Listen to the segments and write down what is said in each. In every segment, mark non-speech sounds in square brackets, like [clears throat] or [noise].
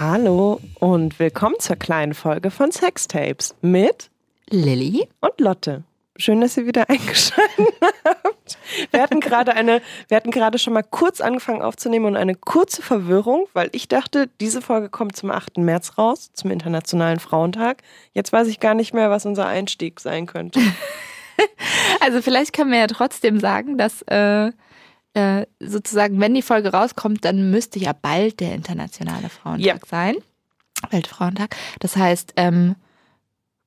Hallo und willkommen zur kleinen Folge von Sextapes mit Lilly und Lotte. Schön, dass ihr wieder [laughs] eingeschaltet habt. Wir hatten gerade eine, wir hatten gerade schon mal kurz angefangen aufzunehmen und eine kurze Verwirrung, weil ich dachte, diese Folge kommt zum 8. März raus, zum Internationalen Frauentag. Jetzt weiß ich gar nicht mehr, was unser Einstieg sein könnte. [laughs] also vielleicht können wir ja trotzdem sagen, dass äh, äh, sozusagen, wenn die Folge rauskommt, dann müsste ja bald der Internationale Frauentag ja. sein. Weltfrauentag. Das heißt, ähm,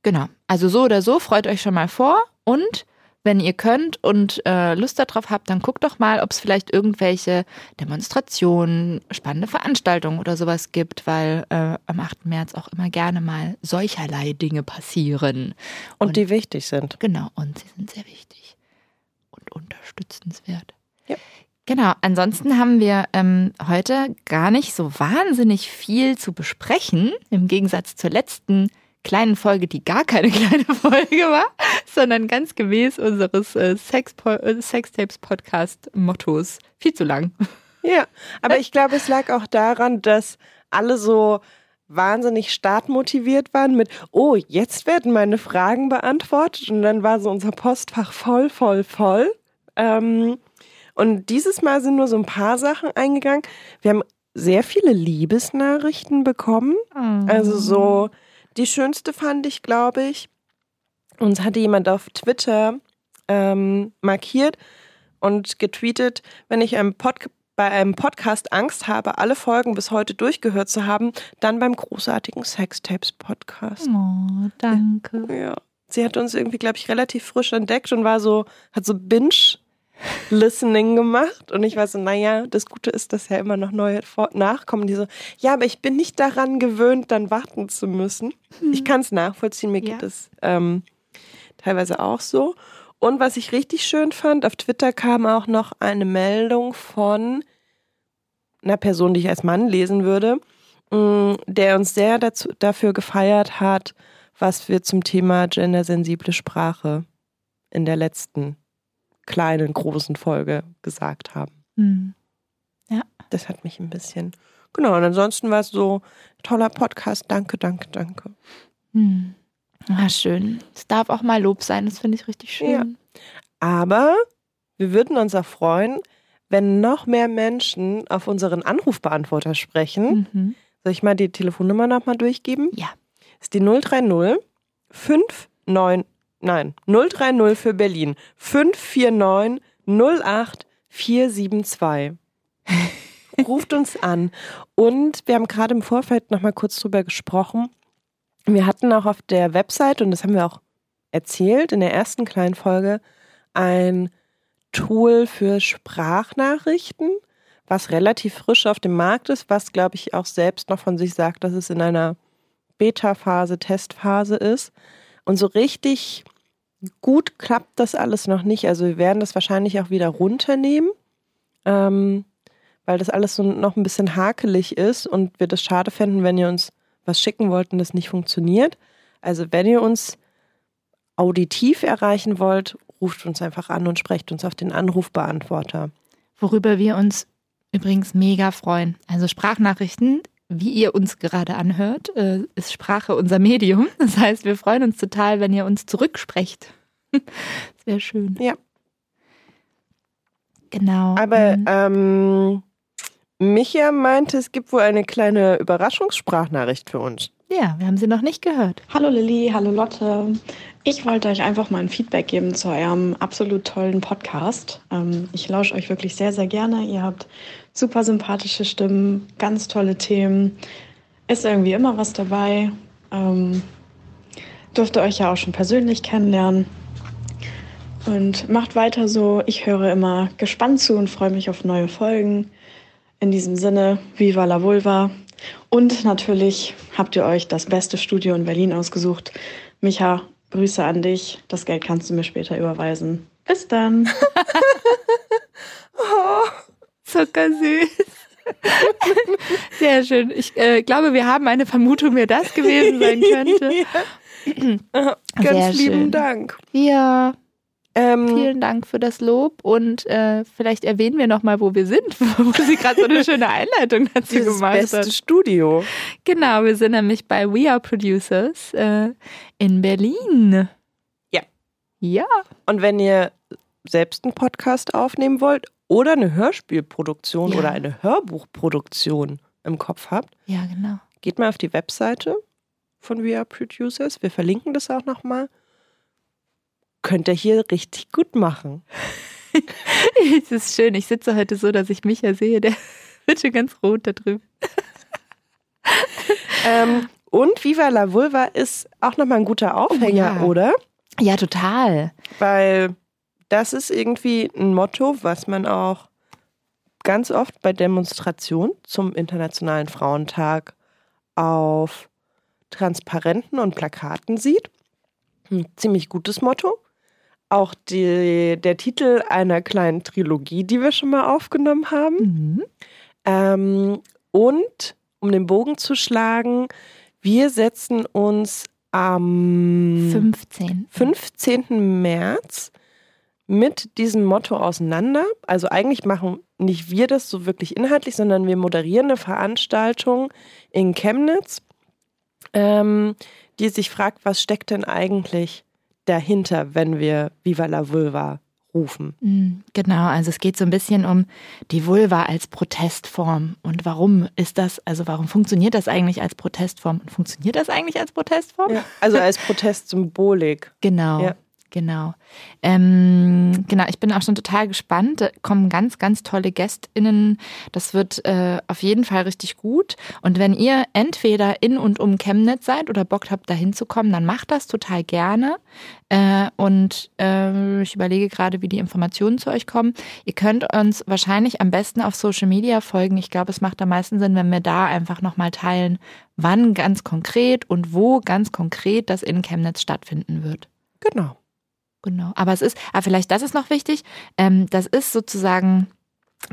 genau. Also so oder so, freut euch schon mal vor und wenn ihr könnt und äh, Lust darauf habt, dann guckt doch mal, ob es vielleicht irgendwelche Demonstrationen, spannende Veranstaltungen oder sowas gibt, weil äh, am 8. März auch immer gerne mal solcherlei Dinge passieren. Und, und die wichtig sind. Genau, und sie sind sehr wichtig und unterstützenswert. Ja. Genau, ansonsten haben wir ähm, heute gar nicht so wahnsinnig viel zu besprechen, im Gegensatz zur letzten kleinen Folge, die gar keine [laughs] kleine Folge war, sondern ganz gemäß unseres äh, äh, Sextapes-Podcast-Mottos viel zu lang. Ja, aber ich glaube, es lag auch daran, dass alle so wahnsinnig startmotiviert waren mit, oh, jetzt werden meine Fragen beantwortet und dann war so unser Postfach voll, voll, voll. Ähm, und dieses Mal sind nur so ein paar Sachen eingegangen. Wir haben sehr viele Liebesnachrichten bekommen. Oh. Also so die schönste fand ich, glaube ich, uns hatte jemand auf Twitter ähm, markiert und getweetet, wenn ich einem Pod bei einem Podcast Angst habe, alle Folgen bis heute durchgehört zu haben, dann beim großartigen Sextapes Podcast. Oh, danke. Ja. Sie hat uns irgendwie, glaube ich, relativ frisch entdeckt und war so, hat so Binge Listening gemacht und ich war so, naja, das Gute ist, dass ja immer noch neue nachkommen, die so, ja, aber ich bin nicht daran gewöhnt, dann warten zu müssen. Hm. Ich kann es nachvollziehen, mir ja. geht es ähm, teilweise auch so. Und was ich richtig schön fand, auf Twitter kam auch noch eine Meldung von einer Person, die ich als Mann lesen würde, mm, der uns sehr dazu, dafür gefeiert hat, was wir zum Thema gendersensible Sprache in der letzten kleinen, großen Folge gesagt haben. Mhm. Ja. Das hat mich ein bisschen. Genau, und ansonsten war es so toller Podcast. Danke, danke, danke. Mhm. Ah, schön. Es darf auch mal Lob sein, das finde ich richtig schön. Ja. Aber wir würden uns auch freuen, wenn noch mehr Menschen auf unseren Anrufbeantworter sprechen. Mhm. Soll ich mal die Telefonnummer nochmal durchgeben? Ja. Ist die 030 59 nein, 030 für Berlin, 549 08 472. Ruft uns an. Und wir haben gerade im Vorfeld nochmal kurz drüber gesprochen. Wir hatten auch auf der Website, und das haben wir auch erzählt in der ersten kleinen Folge, ein Tool für Sprachnachrichten, was relativ frisch auf dem Markt ist, was, glaube ich, auch selbst noch von sich sagt, dass es in einer Beta-Phase, Testphase ist. Und so richtig gut klappt das alles noch nicht. Also wir werden das wahrscheinlich auch wieder runternehmen, ähm, weil das alles so noch ein bisschen hakelig ist und wir das schade fänden, wenn ihr uns was schicken wollt und das nicht funktioniert. Also wenn ihr uns auditiv erreichen wollt, ruft uns einfach an und sprecht uns auf den Anrufbeantworter. Worüber wir uns übrigens mega freuen. Also Sprachnachrichten wie ihr uns gerade anhört, äh, ist Sprache unser Medium. [laughs] Das heißt, wir freuen uns total, wenn ihr uns zurücksprecht. [laughs] Das wäre schön. Ja. Genau. Aber mhm. ähm, Micha meinte, es gibt wohl eine kleine Überraschungssprachnachricht für uns. Ja, wir haben sie noch nicht gehört. Hallo Lilly, hallo Lotte. Ich wollte euch einfach mal ein Feedback geben zu eurem absolut tollen Podcast. Ähm, ich lausche euch wirklich sehr, sehr gerne. Ihr habt super sympathische Stimmen, ganz tolle Themen. Ist irgendwie immer was dabei. Ähm, durfte euch ja auch schon persönlich kennenlernen. Und macht weiter so. Ich höre immer gespannt zu und freue mich auf neue Folgen. In diesem Sinne, viva la vulva. Und natürlich habt ihr euch das beste Studio in Berlin ausgesucht. Micha, Grüße an dich. Das Geld kannst du mir später überweisen. Bis dann. [laughs] [laughs] oh. Zuckersüß. [laughs] Sehr schön. Ich äh, glaube, wir haben eine Vermutung, wer das gewesen sein [laughs] könnte. Ganz Sehr lieben schön. Dank. Ja. Ähm, Vielen Dank für das Lob und äh, vielleicht erwähnen wir nochmal, wo wir sind, [laughs] wo sie gerade so eine schöne Einleitung dazu gemacht beste hat. Studio. Genau, wir sind nämlich bei We Are Producers äh, in Berlin. Ja. Ja. Und wenn ihr selbst einen Podcast aufnehmen wollt oder eine Hörspielproduktion Ja. oder eine Hörbuchproduktion im Kopf habt, Ja, genau. geht mal auf die Webseite von We Are Producers. Wir verlinken das auch nochmal. Könnt ihr hier richtig gut machen. [laughs] Es ist schön. Ich sitze heute so, dass ich Micha sehe. Der [laughs] wird schon ganz rot da drüben. [laughs] Ähm, und Viva la Vulva ist auch nochmal ein guter Aufhänger, ja. oder? Ja, total. Weil das ist irgendwie ein Motto, was man auch ganz oft bei Demonstrationen zum Internationalen Frauentag auf Transparenten und Plakaten sieht. Ein ziemlich gutes Motto. Auch die, der Titel einer kleinen Trilogie, die wir schon mal aufgenommen haben. Mhm. Ähm, und um den Bogen zu schlagen, wir setzen uns am 15. 15. März mit diesem Motto auseinander. Also eigentlich machen nicht wir das so wirklich inhaltlich, sondern wir moderieren eine Veranstaltung in Chemnitz, ähm, die sich fragt, was steckt denn eigentlich dahinter, wenn wir Viva la Vulva rufen. Mm, Genau, also es geht so ein bisschen um die Vulva als Protestform und warum ist das, also warum funktioniert das eigentlich als Protestform und funktioniert das eigentlich als Protestform? Also als [laughs] Protestsymbolik. Genau. Ja. Genau. Ähm, genau, ich bin auch schon total gespannt. Da kommen ganz, ganz tolle GästInnen. Das wird äh, auf jeden Fall richtig gut. Und wenn ihr entweder in und um Chemnitz seid oder Bock habt, da hinzukommen, dann macht das total gerne. Äh, und äh, ich überlege gerade, wie die Informationen zu euch kommen. Ihr könnt uns wahrscheinlich am besten auf Social Media folgen. Ich glaube, es macht am meisten Sinn, wenn wir da einfach nochmal teilen, wann ganz konkret und wo ganz konkret das in Chemnitz stattfinden wird. Genau. Genau. Aber es ist, ah, vielleicht das ist noch wichtig. Ähm, das ist sozusagen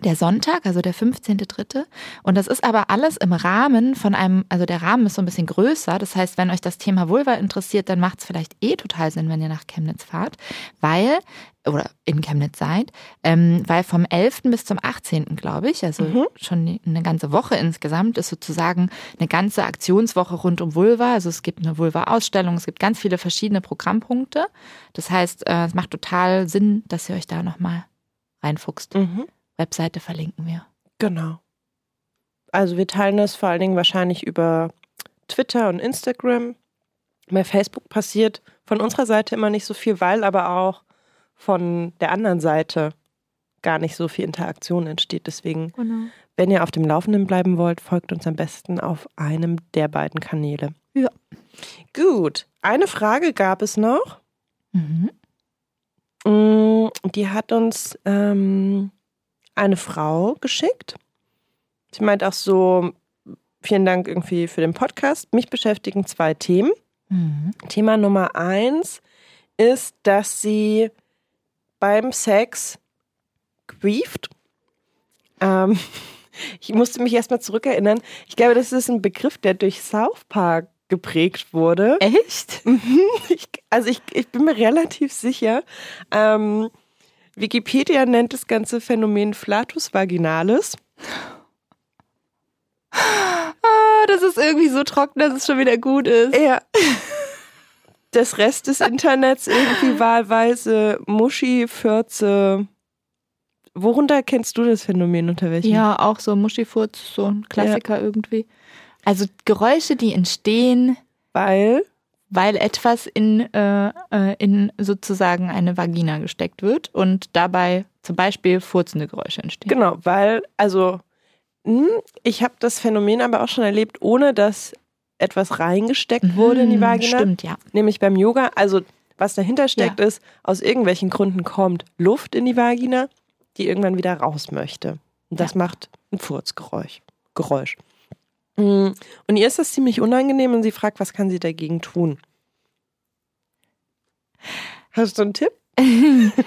der Sonntag, also der 15.3. Und das ist aber alles im Rahmen von einem, also der Rahmen ist so ein bisschen größer. Das heißt, wenn euch das Thema Vulva interessiert, dann macht es vielleicht eh total Sinn, wenn ihr nach Chemnitz fahrt, weil, oder in Chemnitz seid, ähm, weil vom 11. bis zum 18., glaube ich, also Mhm. schon eine ganze Woche insgesamt, ist sozusagen eine ganze Aktionswoche rund um Vulva. Also es gibt eine Vulva-Ausstellung, es gibt ganz viele verschiedene Programmpunkte. Das heißt, äh, es macht total Sinn, dass ihr euch da nochmal reinfuchst. Mhm. Webseite verlinken wir. Genau. Also wir teilen das vor allen Dingen wahrscheinlich über Twitter und Instagram. Bei Facebook passiert von unserer Seite immer nicht so viel, weil aber auch von der anderen Seite gar nicht so viel Interaktion entsteht. Deswegen, Genau. wenn ihr auf dem Laufenden bleiben wollt, folgt uns am besten auf einem der beiden Kanäle. Ja. Gut. Eine Frage gab es noch. Mhm. Mm, Die hat uns ähm, eine Frau geschickt. Sie meint auch so, vielen Dank irgendwie für den Podcast. Mich beschäftigen zwei Themen. Mhm. Thema Nummer eins ist, dass sie beim Sex grieft. Ähm, [laughs] ich musste mich erstmal zurückerinnern. Ich glaube, das ist ein Begriff, der durch South Park geprägt wurde. Echt? [laughs] Ich, also ich, ich bin mir relativ sicher. Ähm, Wikipedia nennt das ganze Phänomen Flatus vaginalis. Ah, das ist irgendwie so trocken, dass es schon wieder gut ist. Ja. Das Rest des Internets irgendwie [gasps] wahlweise Muschi, Fürze. Worunter kennst du das Phänomen? Unter welchem? Ja, auch so Muschifurz, so ein Klassiker irgendwie. Also Geräusche, die entstehen, Weil, weil etwas in, äh, äh, in sozusagen eine Vagina gesteckt wird und dabei zum Beispiel furzende Geräusche entstehen. genau, weil, also, hm, ich habe das Phänomen aber auch schon erlebt, ohne dass etwas reingesteckt wurde in die Mhm, Vagina. Stimmt, ja. Nämlich beim Yoga, also was dahinter steckt, ist, aus irgendwelchen Gründen kommt Luft in die Vagina, die irgendwann wieder raus möchte. Und das Ja. macht ein Furzgeräusch. Geräusch. Mm, Und ihr ist das ziemlich unangenehm und sie fragt, was kann sie dagegen tun? Hast du einen Tipp? [laughs]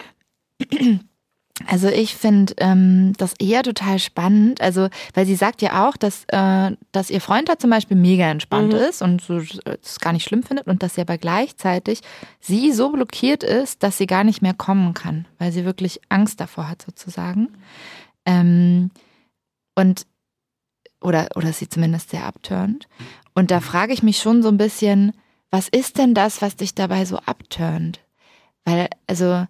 Also ich finde ähm, das eher total spannend. Also, weil sie sagt ja auch, dass, äh, dass ihr Freund da zum Beispiel mega entspannt mhm. ist und so es gar nicht schlimm findet und dass sie aber gleichzeitig sie so blockiert ist, dass sie gar nicht mehr kommen kann, weil sie wirklich Angst davor hat, sozusagen. Ähm, und oder, oder sie zumindest sehr abturnt. Und da frage ich mich schon so ein bisschen, was ist denn das, was dich dabei so abturnt? Weil, also,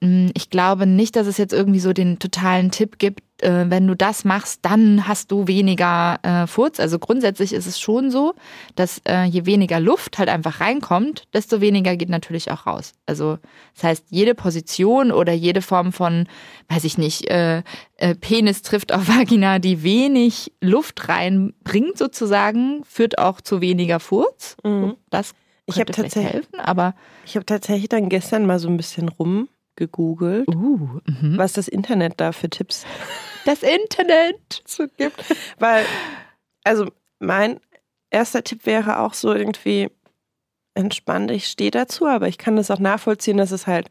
hm, ich glaube nicht, dass es jetzt irgendwie so den totalen Tipp gibt, äh, wenn du das machst, dann hast du weniger äh, Furz. Also grundsätzlich ist es schon so, dass äh, je weniger Luft halt einfach reinkommt, desto weniger geht natürlich auch raus. Also das heißt, jede Position oder jede Form von, weiß ich nicht, äh, äh, Penis trifft auf Vagina, die wenig Luft reinbringt sozusagen, führt auch zu weniger Furz. Mhm. Das ich habe tatsächlich helfen, aber ich habe tatsächlich dann gestern mal so ein bisschen rumgegoogelt, uh, mhm. was das Internet da für Tipps [laughs] das Internet so gibt. Weil, also mein erster Tipp wäre auch so irgendwie entspannt, ich stehe dazu, aber ich kann das auch nachvollziehen, dass es halt,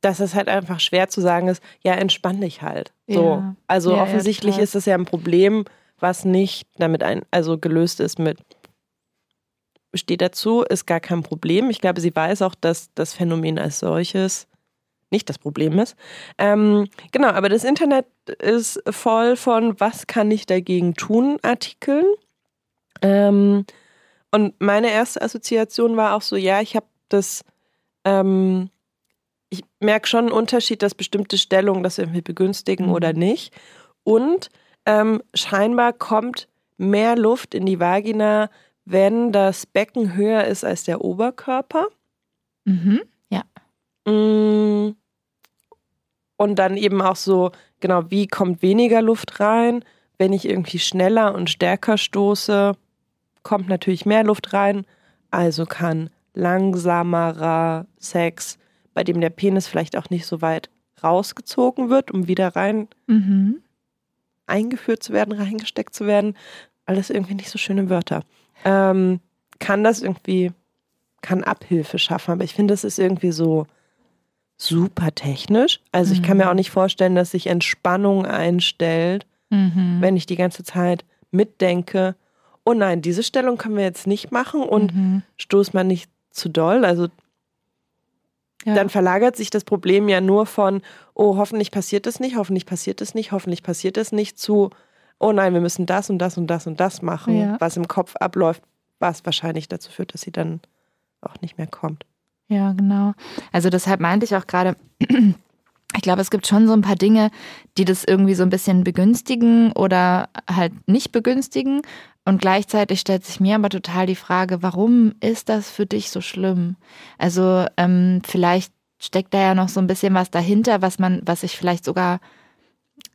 dass es halt einfach schwer zu sagen ist, ja, entspann dich halt. So. Ja. Also Ja, offensichtlich ja, ist es ja ein Problem, was nicht damit ein, also gelöst ist mit steht dazu, ist gar kein Problem. Ich glaube, sie weiß auch, dass das Phänomen als solches nicht das Problem ist. Ähm, genau, aber das Internet ist voll von Was kann ich dagegen tun Artikeln. Ähm, und meine erste Assoziation war auch so, ja, ich habe das, ähm, ich merke schon einen Unterschied, dass bestimmte Stellungen das irgendwie begünstigen Mhm. oder nicht. Und ähm, scheinbar kommt mehr Luft in die Vagina, wenn das Becken höher ist als der Oberkörper. mhm. Mm. Und dann eben auch so, genau, wie kommt weniger Luft rein? Wenn ich irgendwie schneller und stärker stoße, kommt natürlich mehr Luft rein. Also kann langsamerer Sex, bei dem der Penis vielleicht auch nicht so weit rausgezogen wird, um wieder rein Mhm. eingeführt zu werden, reingesteckt zu werden. Alles irgendwie nicht so schöne Wörter. Ähm, kann das irgendwie, kann Abhilfe schaffen, aber ich finde, es ist irgendwie so super technisch. Also ich kann mir auch nicht vorstellen, dass sich Entspannung einstellt, Mhm. wenn ich die ganze Zeit mitdenke, oh nein, diese Stellung können wir jetzt nicht machen und Mhm. stoß man nicht zu doll. Also Ja. dann verlagert sich das Problem ja nur von, oh, hoffentlich passiert es nicht, hoffentlich passiert es nicht, hoffentlich passiert es nicht, zu, oh nein, wir müssen das und das und das und das machen, Ja. was im Kopf abläuft, was wahrscheinlich dazu führt, dass sie dann auch nicht mehr kommt. Ja, genau. Also deshalb meinte ich auch gerade, [clears throat] ich glaube, es gibt schon so ein paar Dinge, die das irgendwie so ein bisschen begünstigen oder halt nicht begünstigen. Und gleichzeitig stellt sich mir aber total die Frage, warum ist das für dich so schlimm? Also ähm, vielleicht steckt da ja noch so ein bisschen was dahinter, was man, was ich vielleicht sogar,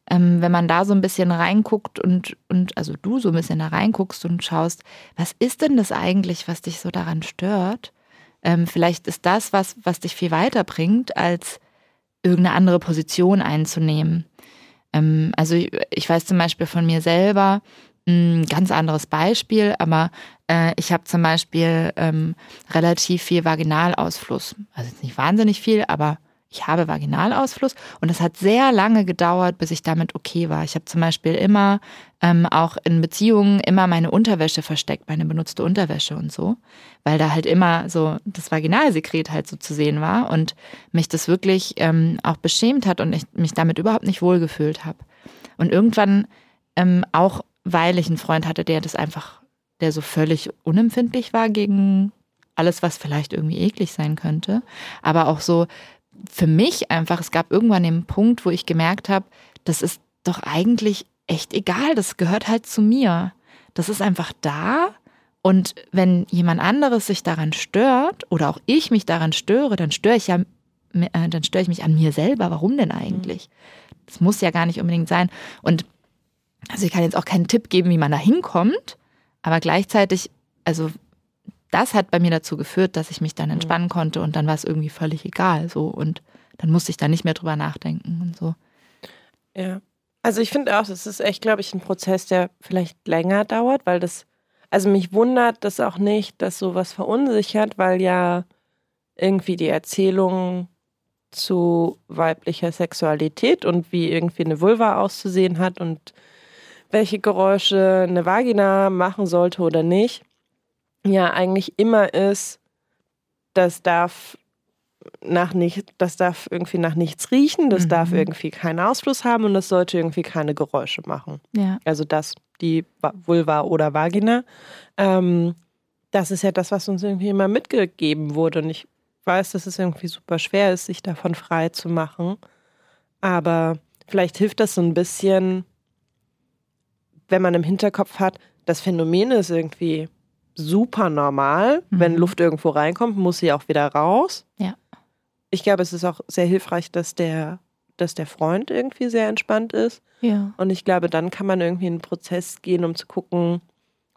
ähm, wenn man da so ein bisschen reinguckt und, und also du so ein bisschen da reinguckst und schaust, was ist denn das eigentlich, was dich so daran stört? Ähm, vielleicht ist das was, was dich viel weiterbringt, als irgendeine andere Position einzunehmen. Ähm, also ich, ich weiß zum Beispiel von mir selber, ein ganz anderes Beispiel, aber äh, ich habe zum Beispiel ähm, relativ viel Vaginalausfluss. Also nicht wahnsinnig viel, aber ich habe Vaginalausfluss und es hat sehr lange gedauert, bis ich damit okay war. Ich habe zum Beispiel immer ähm, auch in Beziehungen immer meine Unterwäsche versteckt, meine benutzte Unterwäsche und so, weil da halt immer so das Vaginalsekret halt so zu sehen war und mich das wirklich ähm, auch beschämt hat und ich mich damit überhaupt nicht wohlgefühlt habe. Und irgendwann ähm, auch, weil ich einen Freund hatte, der das einfach, der so völlig unempfindlich war gegen alles, was vielleicht irgendwie eklig sein könnte, aber auch so für mich einfach, es gab irgendwann den Punkt, wo ich gemerkt habe, das ist doch eigentlich echt egal, das gehört halt zu mir. Das ist einfach da und wenn jemand anderes sich daran stört oder auch ich mich daran störe, dann störe ich ja, äh, dann störe ich mich an mir selber. Warum denn eigentlich? Das muss ja gar nicht unbedingt sein. Und also ich kann jetzt auch keinen Tipp geben, wie man da hinkommt, aber gleichzeitig, also das hat bei mir dazu geführt, dass ich mich dann entspannen konnte und dann war es irgendwie völlig egal so und dann musste ich da nicht mehr drüber nachdenken und so. Ja. Also ich finde auch, das ist echt, glaube ich, ein Prozess, der vielleicht länger dauert, weil das, also mich wundert das auch nicht, dass sowas verunsichert, weil ja irgendwie die Erzählung zu weiblicher Sexualität und wie irgendwie eine Vulva auszusehen hat und welche Geräusche eine Vagina machen sollte oder nicht, ja eigentlich immer ist, das darf nach nicht, das darf irgendwie nach nichts riechen, das mhm. darf irgendwie keinen Ausfluss haben und das sollte irgendwie keine Geräusche machen. Ja. Also das, die Vulva oder Vagina. Ähm, das ist ja das, was uns irgendwie immer mitgegeben wurde. Und ich weiß, dass es irgendwie super schwer ist, sich davon frei zu machen. Aber vielleicht hilft das so ein bisschen, wenn man im Hinterkopf hat, das Phänomen ist irgendwie super normal. Mhm. Wenn Luft irgendwo reinkommt, muss sie auch wieder raus. Ja. Ich glaube, es ist auch sehr hilfreich, dass der, dass der Freund irgendwie sehr entspannt ist. Ja. Und ich glaube, dann kann man irgendwie in einen Prozess gehen, um zu gucken,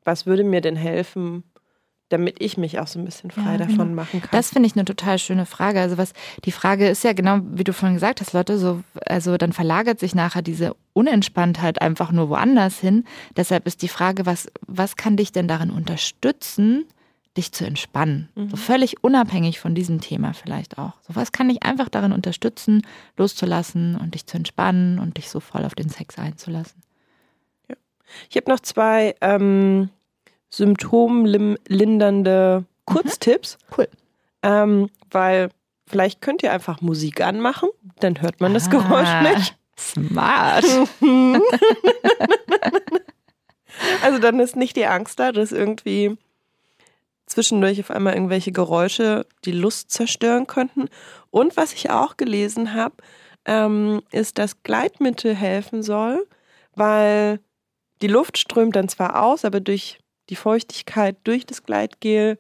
was würde mir denn helfen, damit ich mich auch so ein bisschen frei ja, davon genau. machen kann. Das finde ich eine total schöne Frage. Also was die Frage ist ja genau, wie du vorhin gesagt hast, Leute, so also dann verlagert sich nachher diese Unentspanntheit einfach nur woanders hin. Deshalb ist die Frage, was was kann dich denn darin unterstützen, dich zu entspannen? Mhm. So völlig unabhängig von diesem Thema vielleicht auch. So was kann dich einfach darin unterstützen, loszulassen und dich zu entspannen und dich so voll auf den Sex einzulassen. Ja. Ich habe noch zwei ähm symptomlindernde Kurztipps. Mhm. Cool. Ähm, weil vielleicht könnt ihr einfach Musik anmachen, dann hört man das ah, Geräusch nicht. Smart. [laughs] also dann ist nicht die Angst da, dass irgendwie zwischendurch auf einmal irgendwelche Geräusche die Lust zerstören könnten. Und was ich auch gelesen habe, ähm, ist, dass Gleitmittel helfen soll, weil die Luft strömt dann zwar aus, aber durch die Feuchtigkeit durch das Gleitgel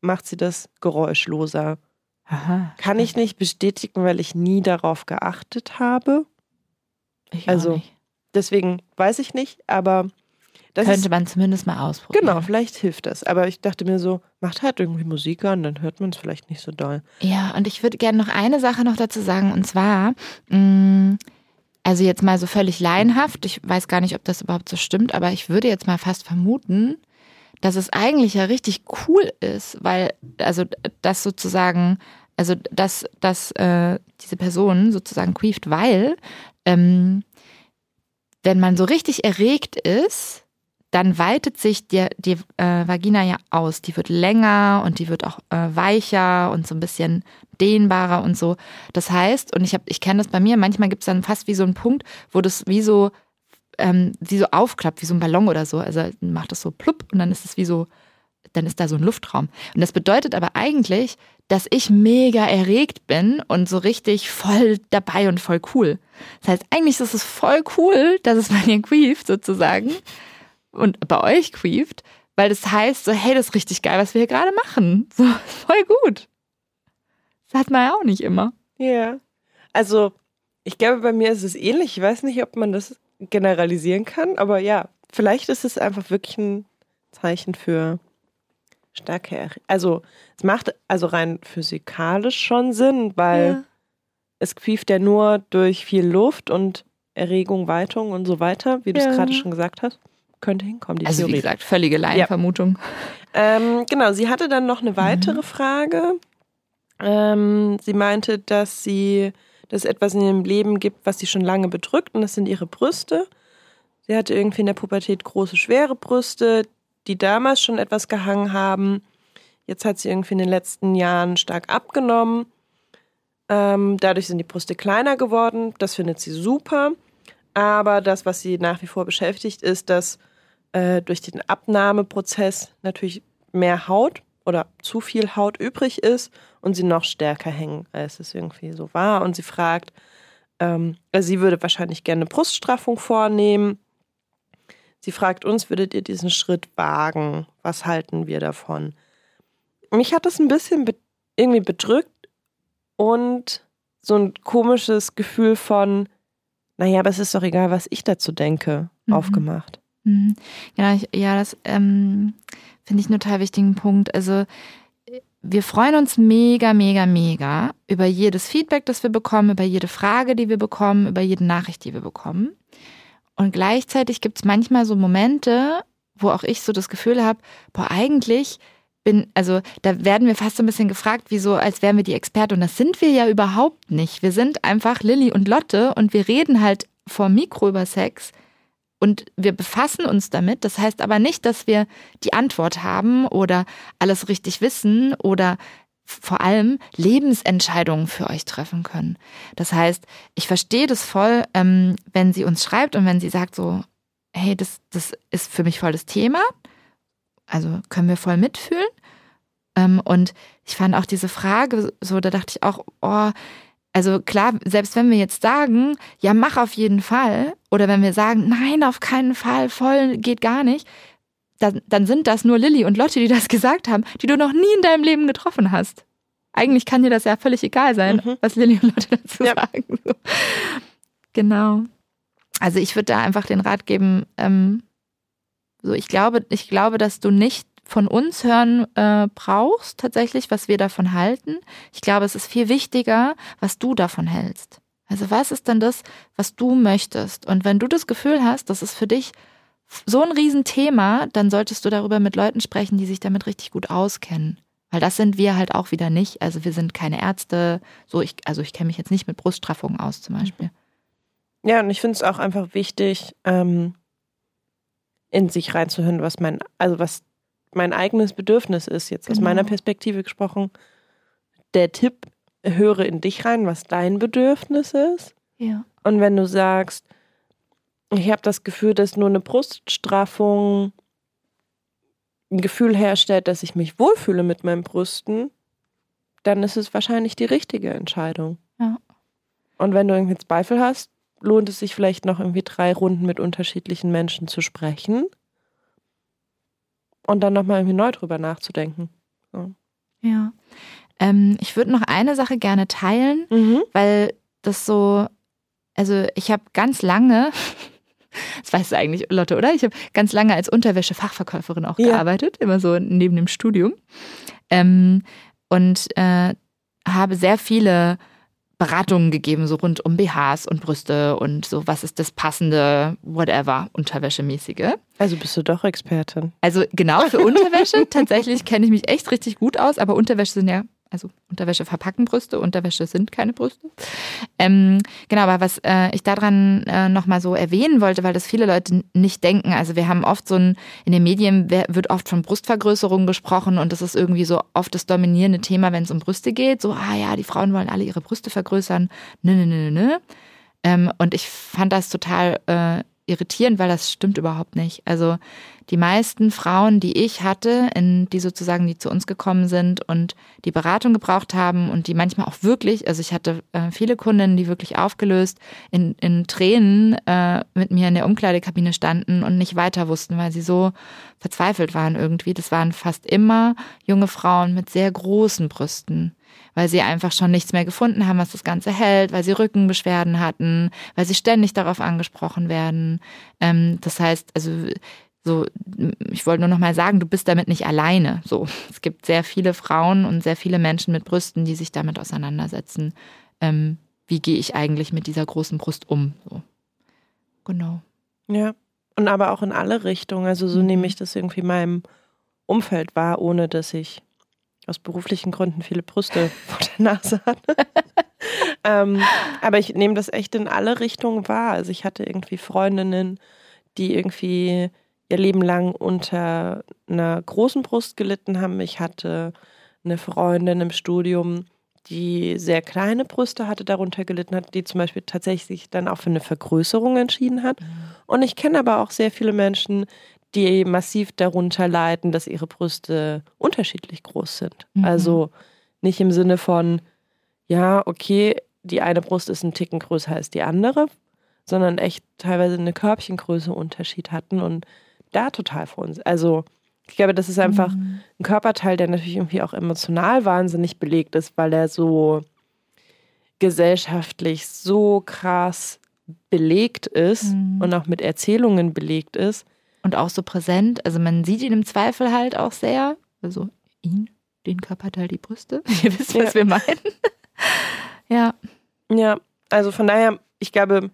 macht sie das geräuschloser. Aha, Kann ich nicht bestätigen, weil ich nie darauf geachtet habe. Ich also nicht. deswegen weiß ich nicht, aber das könnte ist, man zumindest mal ausprobieren. Genau, vielleicht hilft das. Aber ich dachte mir so, macht halt irgendwie Musik an, dann hört man es vielleicht nicht so doll. Ja, und ich würde gerne noch eine Sache noch dazu sagen, und zwar, mh, mm, also jetzt mal so völlig laienhaft, ich weiß gar nicht, ob das überhaupt so stimmt, aber ich würde jetzt mal fast vermuten, dass es eigentlich ja richtig cool ist, weil, also das sozusagen, also dass, dass äh, diese Person sozusagen queeft, weil ähm, wenn man so richtig erregt ist, dann weitet sich die, die äh, Vagina ja aus. Die wird länger und die wird auch äh, weicher und so ein bisschen dehnbarer und so. Das heißt, und ich habe, ich kenne das bei mir, manchmal gibt es dann fast wie so einen Punkt, wo das wie so ähm, wie so aufklappt, wie so ein Ballon oder so. Also macht das so plupp und dann ist es wie so, dann ist da so ein Luftraum. Und das bedeutet aber eigentlich, dass ich mega erregt bin und so richtig voll dabei und voll cool. Das heißt, eigentlich ist es voll cool, dass es bei dir queeft sozusagen und bei euch queeft, weil das heißt so, hey, das ist richtig geil, was wir hier gerade machen. So, [laughs] voll gut. Das hat man ja auch nicht immer. Ja. Yeah. Also, ich glaube, bei mir ist es ähnlich. Ich weiß nicht, ob man das generalisieren kann, aber ja, vielleicht ist es einfach wirklich ein Zeichen für starke, also es macht also rein physikalisch schon Sinn, weil ja. es quieft ja nur durch viel Luft und Erregung, Weitung und so weiter, wie du es gerade schon gesagt hast. Könnte hinkommen, die Also Theorie. wie gesagt, völlige Laienvermutung. Ja. Ähm, genau, sie hatte dann noch eine weitere mhm. Frage. Ähm, sie meinte, dass sie dass es etwas in ihrem Leben gibt, was sie schon lange bedrückt und das sind ihre Brüste. Sie hatte irgendwie in der Pubertät große, schwere Brüste, die damals schon etwas gehangen haben. Jetzt hat sie irgendwie in den letzten Jahren stark abgenommen. Ähm, dadurch sind die Brüste kleiner geworden. Das findet sie super. Aber das, was sie nach wie vor beschäftigt, ist, dass äh, durch den Abnahmeprozess natürlich mehr Haut oder zu viel Haut übrig ist und sie noch stärker hängen, als es irgendwie so war. Und sie fragt, ähm, also sie würde wahrscheinlich gerne eine Bruststraffung vornehmen. Sie fragt uns, würdet ihr diesen Schritt wagen? Was halten wir davon? Mich hat das ein bisschen be irgendwie bedrückt und so ein komisches Gefühl von, naja, aber es ist doch egal, was ich dazu denke, mhm. aufgemacht. Mhm. Ja, ich, ja, das ähm, finde ich einen total wichtigen Punkt. Also wir freuen uns mega, mega, mega über jedes Feedback, das wir bekommen, über jede Frage, die wir bekommen, über jede Nachricht, die wir bekommen. Und gleichzeitig gibt es manchmal so Momente, wo auch ich so das Gefühl habe, boah, eigentlich bin, also da werden wir fast so ein bisschen gefragt, wieso, als wären wir die Experten. Und das sind wir ja überhaupt nicht. Wir sind einfach Lilly und Lotte und wir reden halt vor Mikro über Sex und wir befassen uns damit. Das heißt aber nicht, dass wir die Antwort haben oder alles richtig wissen oder vor allem Lebensentscheidungen für euch treffen können. Das heißt, ich verstehe das voll, ähm, wenn sie uns schreibt und wenn sie sagt so, hey, das, das ist für mich voll das Thema. Also können wir voll mitfühlen. Ähm, und ich fand auch diese Frage so, da dachte ich auch, oh, also klar, selbst wenn wir jetzt sagen, ja, mach auf jeden Fall, oder wenn wir sagen, nein, auf keinen Fall, voll geht gar nicht, dann, dann sind das nur Lilly und Lotte, die das [laughs] gesagt haben, die du noch nie in deinem Leben getroffen hast. Eigentlich kann dir das ja völlig egal sein, mhm. was Lilly und Lotte dazu ja. sagen. So. [laughs] Genau. Also ich würde da einfach den Rat geben, ähm, so ich glaube, ich glaube, dass du nicht von uns hören äh, brauchst, tatsächlich, was wir davon halten. Ich glaube, es ist viel wichtiger, was du davon hältst. Also was ist denn das, was du möchtest? Und wenn du das Gefühl hast, das ist für dich so ein Riesenthema, dann solltest du darüber mit Leuten sprechen, die sich damit richtig gut auskennen. Weil das sind wir halt auch wieder nicht. Also wir sind keine Ärzte. So, ich, also ich kenne mich jetzt nicht mit Bruststraffungen aus zum Beispiel. Ja, und ich finde es auch einfach wichtig, ähm, in sich reinzuhören, was mein, also was mein eigenes Bedürfnis ist, jetzt genau. aus meiner Perspektive gesprochen. Der Tipp, höre in dich rein, was dein Bedürfnis ist. Ja. Und wenn du sagst, ich habe das Gefühl, dass nur eine Bruststraffung ein Gefühl herstellt, dass ich mich wohlfühle mit meinen Brüsten, dann ist es wahrscheinlich die richtige Entscheidung. Ja. Und wenn du irgendwie Zweifel hast, lohnt es sich vielleicht noch irgendwie drei Runden mit unterschiedlichen Menschen zu sprechen und dann nochmal irgendwie neu drüber nachzudenken. So. Ja. Ähm, ich würde noch eine Sache gerne teilen, mhm. weil das so, also ich habe ganz lange, [laughs] das weißt du eigentlich, Lotte, oder? Ich habe ganz lange als Unterwäsche-Fachverkäuferin auch ja. gearbeitet, immer so neben dem Studium. Ähm, und äh, habe sehr viele Beratungen gegeben, so rund um BHs und Brüste und so, was ist das passende, whatever, Unterwäschemäßige. Also bist du doch Expertin. Also genau, für Unterwäsche [laughs] tatsächlich kenne ich mich echt richtig gut aus, aber Unterwäsche sind ja also Unterwäsche verpacken Brüste, Unterwäsche sind keine Brüste. Ähm, genau, aber was äh, ich daran äh, nochmal so erwähnen wollte, weil das viele Leute nicht denken, also wir haben oft so ein, in den Medien wird oft von Brustvergrößerung gesprochen und das ist irgendwie so oft das dominierende Thema, wenn es um Brüste geht. So, ah ja, die Frauen wollen alle ihre Brüste vergrößern. Nö, nö, nö, nö. Ähm, und ich fand das total äh, irritierend, weil das stimmt überhaupt nicht. Also die meisten Frauen, die ich hatte, in, die sozusagen, die zu uns gekommen sind und die Beratung gebraucht haben und die manchmal auch wirklich, also ich hatte äh, viele Kundinnen, die wirklich aufgelöst in, in Tränen äh, mit mir in der Umkleidekabine standen und nicht weiter wussten, weil sie so verzweifelt waren irgendwie. Das waren fast immer junge Frauen mit sehr großen Brüsten weil sie einfach schon nichts mehr gefunden haben, was das Ganze hält, weil sie Rückenbeschwerden hatten, weil sie ständig darauf angesprochen werden. Ähm, das heißt, also so, ich wollte nur noch mal sagen, du bist damit nicht alleine. So, es gibt sehr viele Frauen und sehr viele Menschen mit Brüsten, die sich damit auseinandersetzen. Ähm, wie gehe ich eigentlich mit dieser großen Brust um? So. Genau. Ja, und aber auch in alle Richtungen. Also so mhm. nehme ich das irgendwie meinem Umfeld wahr, ohne dass ich aus beruflichen Gründen viele Brüste [laughs] vor der Nase hatte. [laughs] ähm, aber ich nehme das echt in alle Richtungen wahr. Also ich hatte irgendwie Freundinnen, die irgendwie ihr Leben lang unter einer großen Brust gelitten haben. Ich hatte eine Freundin im Studium, die sehr kleine Brüste hatte, darunter gelitten hat, die zum Beispiel tatsächlich dann auch für eine Vergrößerung entschieden hat. Mhm. Und ich kenne aber auch sehr viele Menschen, die massiv darunter leiden, dass ihre Brüste unterschiedlich groß sind. Mhm. Also nicht im Sinne von, ja, okay, die eine Brust ist ein Ticken größer als die andere, sondern echt teilweise eine Körbchengröße Unterschied hatten und da total vor uns. Also ich glaube, das ist einfach mhm. ein Körperteil, der natürlich irgendwie auch emotional wahnsinnig belegt ist, weil er so gesellschaftlich so krass belegt ist mhm. und auch mit Erzählungen belegt ist. Und auch so präsent. Also man sieht ihn im Zweifel halt auch sehr. Also ihn, den Körperteil, die Brüste. [laughs] Ihr wisst, was ja. wir meinen. [laughs] ja. Ja, also von daher, ich glaube,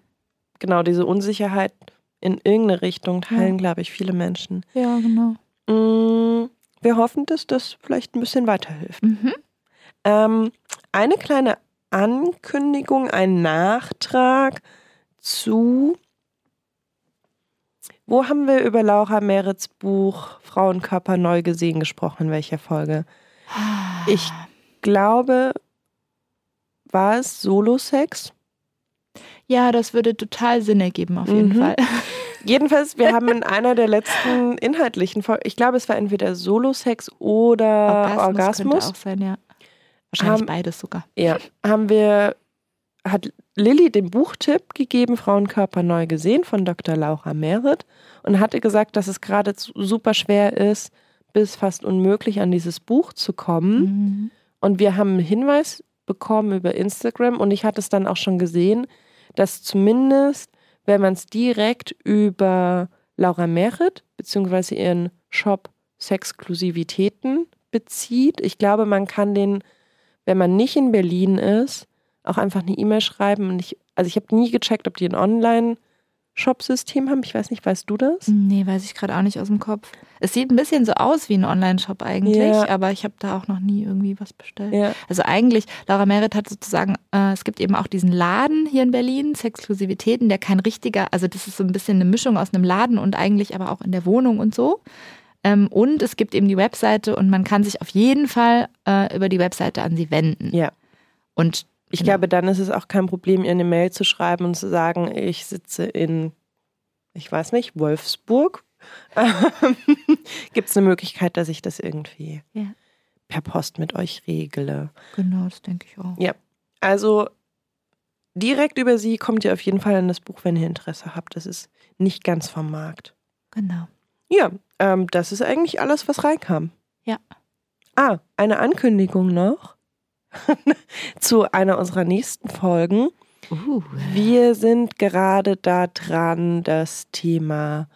genau diese Unsicherheit in irgendeine Richtung teilen, ja. glaube ich, viele Menschen. Ja, genau. Mm, wir hoffen, dass das vielleicht ein bisschen weiterhilft. Mhm. Ähm, eine kleine Ankündigung, ein Nachtrag zu. Wo haben wir über Laura Merits Buch Frauenkörper neu gesehen gesprochen? In welcher Folge? Ich glaube, war es Solo-Sex? Ja, das würde total Sinn ergeben, auf jeden Mhm. Fall. [laughs] Jedenfalls, wir haben in einer der letzten inhaltlichen Folgen, ich glaube, es war entweder Solo-Sex oder Orgasmus, Orgasmus. könnte auch sein, ja. Wahrscheinlich Haben- beides sogar. Ja, haben wir, hat Lilly den Buchtipp gegeben, Frauenkörper neu gesehen von Dr. Laura Merit und hatte gesagt, dass es gerade super schwer ist, bis fast unmöglich an dieses Buch zu kommen. Mhm. Und wir haben einen Hinweis bekommen über Instagram und ich hatte es dann auch schon gesehen, dass zumindest, wenn man es direkt über Laura Merit beziehungsweise ihren Shop Sexklusivitäten bezieht, ich glaube, man kann den, wenn man nicht in Berlin ist, auch einfach eine E-Mail schreiben. Und ich, also ich habe nie gecheckt, ob die ein Online-Shop-System haben. Ich weiß nicht, weißt du das? Nee, weiß ich gerade auch nicht aus dem Kopf. Es sieht ein bisschen so aus wie ein Online-Shop eigentlich, Ja. aber ich habe da auch noch nie irgendwie was bestellt. Ja. Also eigentlich, Laura Merit hat sozusagen, äh, es gibt eben auch diesen Laden hier in Berlin, Sexklusivitäten, der kein richtiger, also das ist so ein bisschen eine Mischung aus einem Laden und eigentlich aber auch in der Wohnung und so. Ähm, und es gibt eben die Webseite und man kann sich auf jeden Fall äh, über die Webseite an sie wenden. Ja. Und Ich Genau. glaube, dann ist es auch kein Problem, ihr eine Mail zu schreiben und zu sagen, ich sitze in, ich weiß nicht, Wolfsburg. [laughs] Gibt es eine Möglichkeit, dass ich das irgendwie Ja. per Post mit euch regle? genau, das denke ich auch. Also direkt über sie kommt ihr auf jeden Fall an das Buch, wenn ihr Interesse habt. Das ist nicht ganz vom Markt. Genau. Ja, ähm, das ist eigentlich alles, was reinkam. Ja. Ah, eine Ankündigung noch [laughs] zu einer unserer nächsten Folgen. Uh. Wir sind gerade da dran, das Thema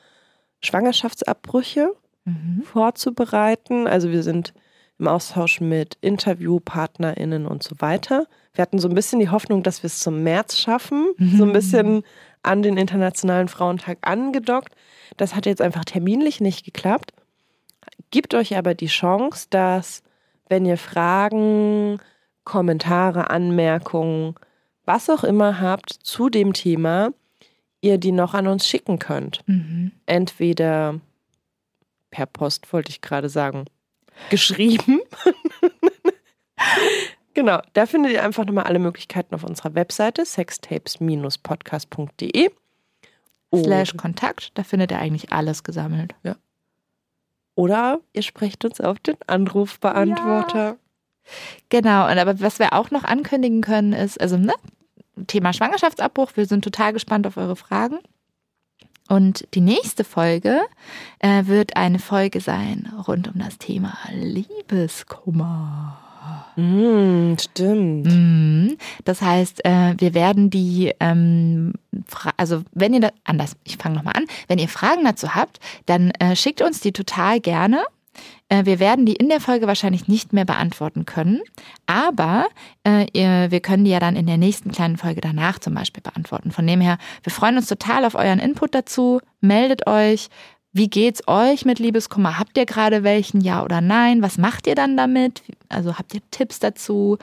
Schwangerschaftsabbrüche Mhm. vorzubereiten. Also wir sind im Austausch mit InterviewpartnerInnen und so weiter. Wir hatten so ein bisschen die Hoffnung, dass wir es zum März schaffen, so ein bisschen an den Internationalen Frauentag angedockt. Das hat jetzt einfach terminlich nicht geklappt. Gibt euch aber die Chance, dass, wenn ihr Fragen, Kommentare, Anmerkungen, was auch immer habt zu dem Thema, ihr die noch an uns schicken könnt Mhm. entweder per Post, wollte ich gerade sagen, geschrieben. [laughs] genau, da findet ihr einfach nochmal alle Möglichkeiten auf unserer Webseite sextapes-podcast.de. Slash Kontakt, da findet ihr eigentlich alles gesammelt. Oder ihr sprecht uns auf den Anrufbeantworter. Genau, und aber was wir auch noch ankündigen können, ist, also ne, Thema Schwangerschaftsabbruch, wir sind total gespannt auf eure Fragen. Und die nächste Folge äh, wird eine Folge sein rund um das Thema Liebeskummer. Mm, stimmt. Mhm. Das heißt, äh, wir werden die, ähm, also wenn ihr da, anders, ich fange nochmal an, wenn ihr Fragen dazu habt, dann äh, schickt uns die total gerne. Äh, wir werden die in der Folge wahrscheinlich nicht mehr beantworten können, aber äh, wir können die ja dann in der nächsten kleinen Folge danach zum Beispiel beantworten. Von dem her, wir freuen uns total auf euren Input dazu. Meldet euch. Wie geht's euch mit Liebeskummer? Habt ihr gerade welchen, ja oder nein? Was macht ihr dann damit? Also habt ihr Tipps dazu?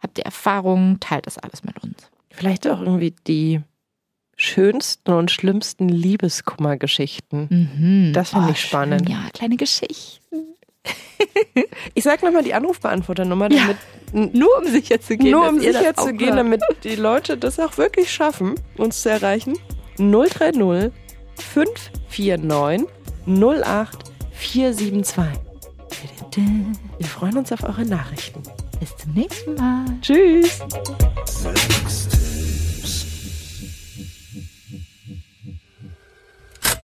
Habt ihr Erfahrungen? Teilt das alles mit uns. Vielleicht auch irgendwie die schönsten und schlimmsten Liebeskummergeschichten. Mhm. Das finde Oh, ich spannend. schön. Ja, kleine Geschichten. [laughs] Ich sag nochmal die Anrufbeantworternummer, Ja. damit Nur um sicher zu gehen. Nur dass um ihr das sicher zu gehen, hört. damit die Leute das auch wirklich schaffen, uns zu erreichen. 030 549 08 472. Wir freuen uns auf eure Nachrichten. Bis zum nächsten Mal. Tschüss.